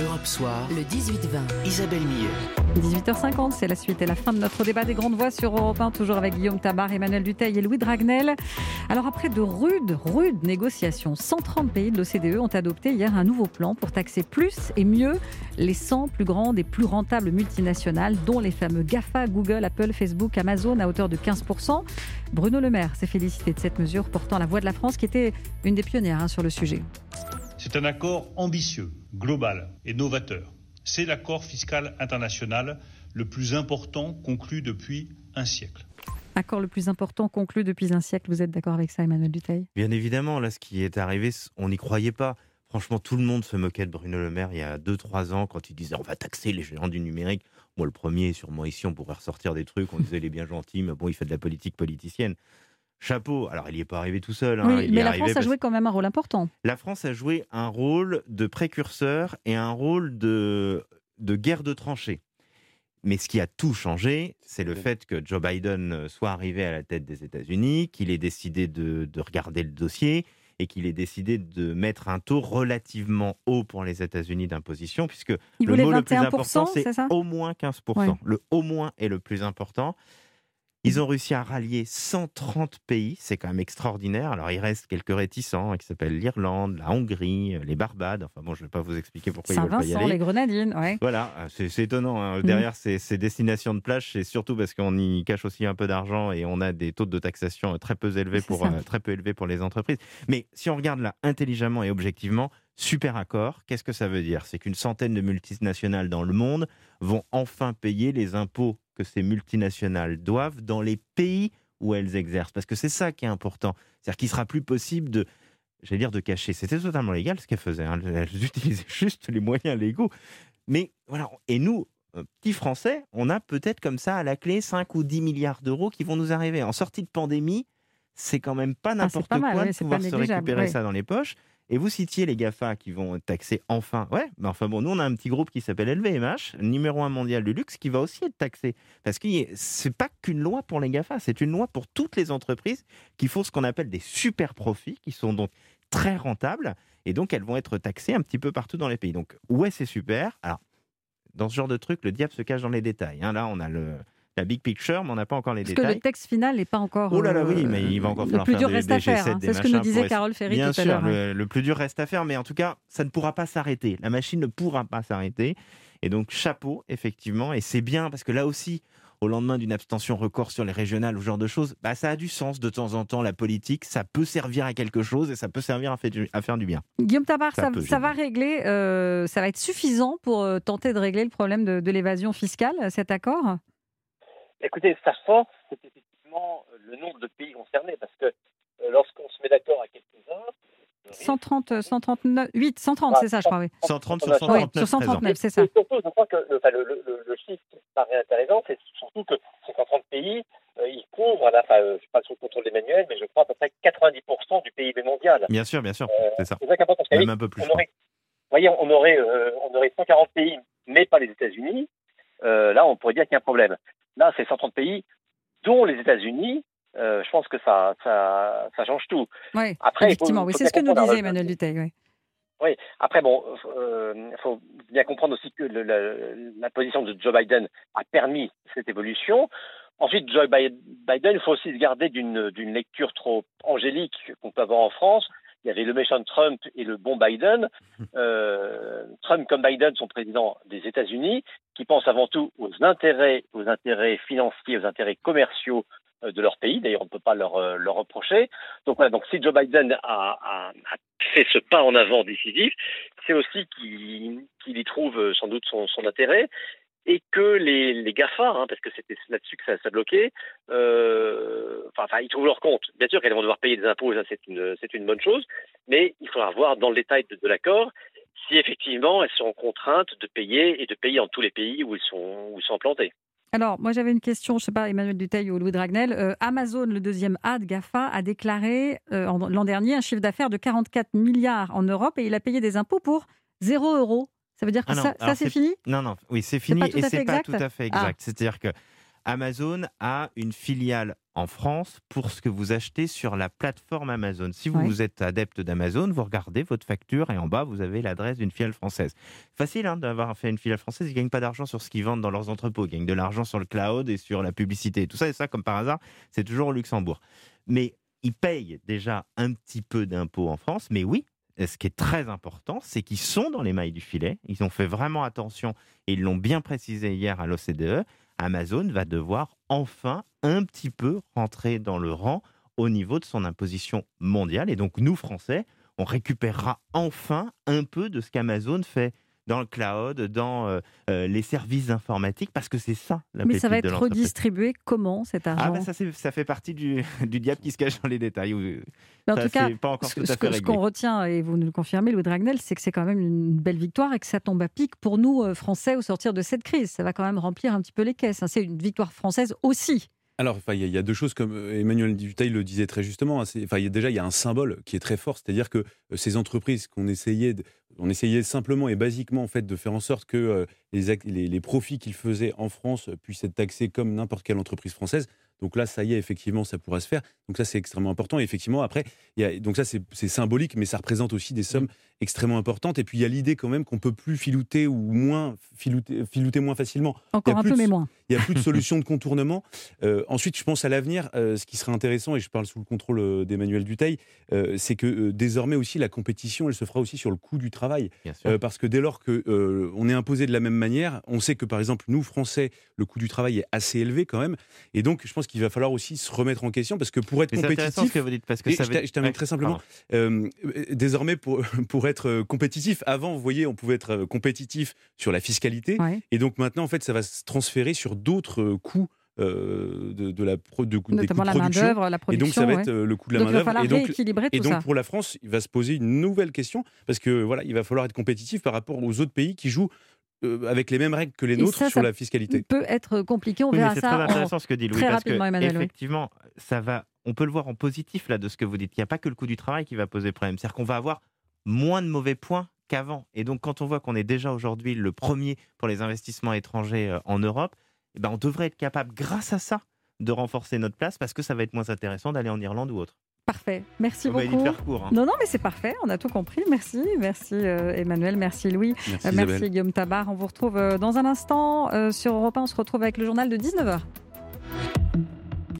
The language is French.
Europe Soir, Le 18-20. Isabelle Millet. 18h50, c'est la suite et la fin de notre débat des grandes voix sur Europe 1, toujours avec Guillaume Tabar, Emmanuel Duteil et Louis Dragnel. Alors après de rudes, rudes négociations, 130 pays de l'OCDE ont adopté hier un nouveau plan pour taxer plus et mieux les 100 plus grandes et plus rentables multinationales, dont les fameux GAFA, Google, Apple, Facebook, Amazon, à hauteur de 15%. Bruno Le Maire s'est félicité de cette mesure, portant la voix de la France, qui était une des pionnières hein, sur le sujet. C'est un accord ambitieux, global et novateur. C'est l'accord fiscal international le plus important conclu depuis un siècle. Accord le plus important conclu depuis un siècle. Vous êtes d'accord avec ça, Emmanuel Duteil Bien évidemment, là, ce qui est arrivé, on n'y croyait pas. Franchement, tout le monde se moquait de Bruno Le Maire il y a 2-3 ans quand il disait on va taxer les géants du numérique. Moi, le premier, sûrement ici, on pourrait ressortir des trucs. On disait il est bien gentil, mais bon, il fait de la politique politicienne. Chapeau. Alors, il n'y est pas arrivé tout seul. hein. Oui, Il y mais la France a joué quand même un rôle important. La France a joué un rôle de précurseur et un rôle de, de guerre de tranchées. Mais ce qui a tout changé, c'est le fait que Joe Biden soit arrivé à la tête des États-Unis, qu'il ait décidé de, de regarder le dossier et qu'il ait décidé de mettre un taux relativement haut pour les États-Unis d'imposition, puisque Il le voulait mot le plus 21%, important, c'est au moins 15%. Ouais. Le au moins est le plus important. Ils ont réussi à rallier 130 pays, c'est quand même extraordinaire. Alors il reste quelques réticents, hein, qui s'appellent l'Irlande, la Hongrie, euh, les Barbades. Enfin bon, je ne vais pas vous expliquer pourquoi ils veulent pas y Saint-Vincent, aller. les Grenadines, ouais. Voilà, euh, c'est étonnant. hein. Mhm. Derrière ces, ces destinations de plage, c'est surtout parce qu'on y cache aussi un peu d'argent et on a des taux de taxation euh, très peu élevés pour, euh, très peu élevés pour les entreprises. Mais si on regarde là intelligemment et objectivement, super accord, qu'est-ce que ça veut dire? C'est qu'une centaine de multinationales dans le monde vont enfin payer les impôts que ces multinationales doivent dans les pays où elles exercent. Parce que c'est ça qui est important. C'est-à-dire qu'il sera plus possible de, j'allais dire de cacher. C'était totalement légal ce qu'elles faisaient. hein. Elles utilisaient juste les moyens légaux. Mais voilà, et nous, euh, petits Français, on a peut-être comme ça à la clé 5 ou 10 milliards d'euros qui vont nous arriver. En sortie de pandémie, c'est quand même pas Ah, n'importe mal, quoi oui, de pouvoir se récupérer ça dans les poches. Et vous citiez les GAFA qui vont taxer enfin. Ouais, mais enfin bon, nous on a un petit groupe qui s'appelle LVMH, numéro un mondial du luxe, qui va aussi être taxé. Parce que c'est pas qu'une loi pour les GAFA, c'est une loi pour toutes les entreprises qui font ce qu'on appelle des super profits, qui sont donc très rentables. Et donc elles vont être taxées un petit peu partout dans les pays. Donc ouais, c'est super. Alors, dans ce genre de truc, le diable se cache dans les détails. hein. Là, on a le, la big picture, mais on n'a pas encore les Parce que détails. le texte final n'est pas encore. Oh là là, oui, euh, mais il va encore Le falloir plus faire dur des- reste des à faire. G7, hein. C'est ce que nous disait Carole Ferry Bien tout à sûr, l'heure. hein. le, le plus dur reste à faire, mais en tout cas, ça ne pourra pas s'arrêter. La machine ne pourra pas s'arrêter. Et donc, chapeau, effectivement. Et c'est bien, parce que là aussi, au lendemain d'une abstention record sur les régionales ou ce genre de choses, bah, ça a du sens de temps en temps, la politique. Ça peut servir à quelque chose et ça peut servir à faire du, à faire du bien. Guillaume Tabar, Ça va régler, euh, ça va être suffisant pour euh, tenter de régler le problème de, de l'évasion fiscale, cet accord? Écoutez, sa force, c'est effectivement le nombre de pays concernés, parce que euh, lorsqu'on se met d'accord à quelques-uns, le risque- 130, 139, 8, 130, Ah, c'est ça, je crois, oui. 130 sur Oui, 139 sur présents. 139, c'est ça. Et surtout, je crois que le, enfin, le, le, le- le chiffre qui me paraît intéressant, c'est surtout que ces 130 pays, euh, ils couvrent, là, enfin, euh, je ne suis pas sous le contrôle d'Emmanuel, mais je crois à peu près 90% du PIB mondial. Bien sûr, bien sûr, Euh, c'est ça. C'est ça qui est important. parce que, Même un peu plus. on aurait, vous voyez, on aurait, euh, on aurait 140 pays, mais pas les États-Unis. Euh, là, on pourrait dire qu'il y a un problème. Là, c'est 130 pays, dont les États-Unis. Euh, je pense que ça, ça, ça change tout. Oui, Après, faut- effectivement, oui, c'est ce que nous disait euh, Emmanuel Duteil. Oui. Oui, après, bon, il faut bien comprendre aussi que le- la, la position de Joe Biden a permis cette évolution. Ensuite, Joe Bi- Biden, il faut aussi se garder d'une lecture trop angélique qu'on peut avoir en France. Il y avait le méchant Trump et le bon Biden. Euh, Trump comme Biden sont présidents des États-Unis, qui pensent avant tout aux intérêts, aux intérêts financiers, aux intérêts commerciaux euh, de leur pays. D'ailleurs, on ne peut pas leur, euh, leur reprocher. Donc voilà. Donc si Joe Biden a, a- a fait ce pas en avant décisif, c'est aussi qu'il y trouve sans doute son, son intérêt et que les, les GAFA, hein, parce que c'était là-dessus que ça, ça bloquait, euh, enfin, ils trouvent leur compte. Bien sûr qu'elles vont devoir payer des impôts, ça c'est une, bonne chose, mais il faudra voir dans le détail de, l'accord si effectivement elles seront contraintes de payer et de payer en tous les pays où ils sont, où sont implantés. Alors, moi, j'avais une question, je ne sais pas, Emmanuel Duteil ou Louis Dragnel. Euh, Amazon, le deuxième A de GAFA, a déclaré euh, l'an dernier un chiffre d'affaires de 44 milliards en Europe et il a payé des impôts pour 0 euros. Ça veut dire que Ah ça, c'est fini? Non, non, oui, c'est fini et c'est pas tout à fait Ah. exact. C'est-à-dire que Amazon a une filiale en France pour ce que vous achetez sur la plateforme Amazon. Si vous, Ouais. vous êtes adepte d'Amazon, vous regardez votre facture et en bas, vous avez l'adresse d'une filiale française. Facile hein, d'avoir fait une filiale française, ils ne gagnent pas d'argent sur ce qu'ils vendent dans leurs entrepôts, ils gagnent de l'argent sur le cloud et sur la publicité. Tout ça, et ça, comme par hasard, c'est toujours au Luxembourg. Mais ils payent déjà un petit peu d'impôts en France, mais oui, ce qui est très important, c'est qu'ils sont dans les mailles du filet. Ils ont fait vraiment attention et ils l'ont bien précisé hier à l'OCDE. Amazon va devoir enfin un petit peu rentrer dans le rang au niveau de son imposition mondiale. Et donc nous, Français, on récupérera enfin un peu de ce qu'Amazon fait dans le cloud, dans euh, euh, les services informatiques, parce que c'est ça la Mais ça va être redistribué comment cet argent Ah bah ça, ça fait partie du, du diable qui se cache dans les détails. Mais En Ça, tout cas, pas encore ce, tout à ce fait qu'on retient, et vous nous le confirmez, Louis Dragnel, c'est que c'est quand même une belle victoire et que ça tombe à pic pour nous, euh, Français, au sortir de cette crise. Ça va quand même remplir un petit peu les caisses. hein. C'est une victoire française aussi. Alors, enfin, il y, a- il y a deux choses, comme Emmanuel Duteil le disait très justement. hein, Enfin, il y a- déjà, il y a un symbole qui est très fort, c'est-à-dire que ces entreprises qu'on essayait, de- on essayait simplement et basiquement en fait de faire en sorte que euh, les, les, les profits qu'ils faisaient en France puissent être taxés comme n'importe quelle entreprise française. Donc là, ça y est, effectivement, ça pourra se faire. Donc ça, c'est extrêmement important. Et effectivement, après, il y a, donc ça, c'est symbolique, mais ça représente aussi des sommes extrêmement importantes. Et puis, il y a l'idée quand même qu'on peut plus filouter ou moins filouter, filouter moins facilement. Encore un peu, de- mais moins. Il n'y a plus de solution de contournement. Euh, ensuite, je pense à l'avenir. euh, ce qui serait intéressant, et je parle sous le contrôle euh, d'Emmanuel Duteil, euh, c'est que euh, désormais aussi la compétition, elle se fera aussi sur le coût du travail. Bien sûr. Euh, parce que dès lors que euh, on est imposé de la même manière, on sait que par exemple nous Français, le coût du travail est assez élevé quand même, et donc je pense qu'il va falloir aussi se remettre en question parce que pour être Mais ce compétitif, que vous dites parce que et ça je veut- ter- je termine Ouais, très simplement. euh, euh, désormais pour, pour être euh, compétitif, avant vous voyez on pouvait être compétitif sur la fiscalité, Ouais. et donc maintenant en fait ça va se transférer sur d'autres coûts euh, de, de la pro, de, des coûts Notamment de la production. main-d'œuvre, la Et production. donc ça va ouais. être le coût de la Donc main-d'œuvre. falloir Et donc, et ça. pour la France, il va se poser une nouvelle question parce que voilà, il va falloir être compétitif par rapport aux autres pays qui jouent euh, avec les mêmes règles que les Et nôtres ça, sur ça la fiscalité. peut être compliqué. On Oui, verra c'est ça. très en- intéressant ce que dit Louis, très parce que rapidement, Emmanuel, oui. effectivement, ça va, on peut le voir en positif là de ce que vous dites. Il n'y a pas que le coût du travail qui va poser problème. C'est-à-dire qu'on va avoir moins de mauvais points qu'avant. Et donc, quand on voit qu'on est déjà aujourd'hui le premier pour les investissements étrangers euh, en Europe, eh ben, on devrait être capable, grâce à ça, de renforcer notre place parce que ça va être moins intéressant d'aller en Irlande ou autre. Parfait. Merci On beaucoup. faire court. hein. Non, non, mais c'est parfait. On a tout compris. Merci. Merci euh, Emmanuel. Merci Louis. Merci, Euh, merci Guillaume Tabar. On vous retrouve euh, dans un instant sur Europe 1. On se retrouve avec le journal de 19h.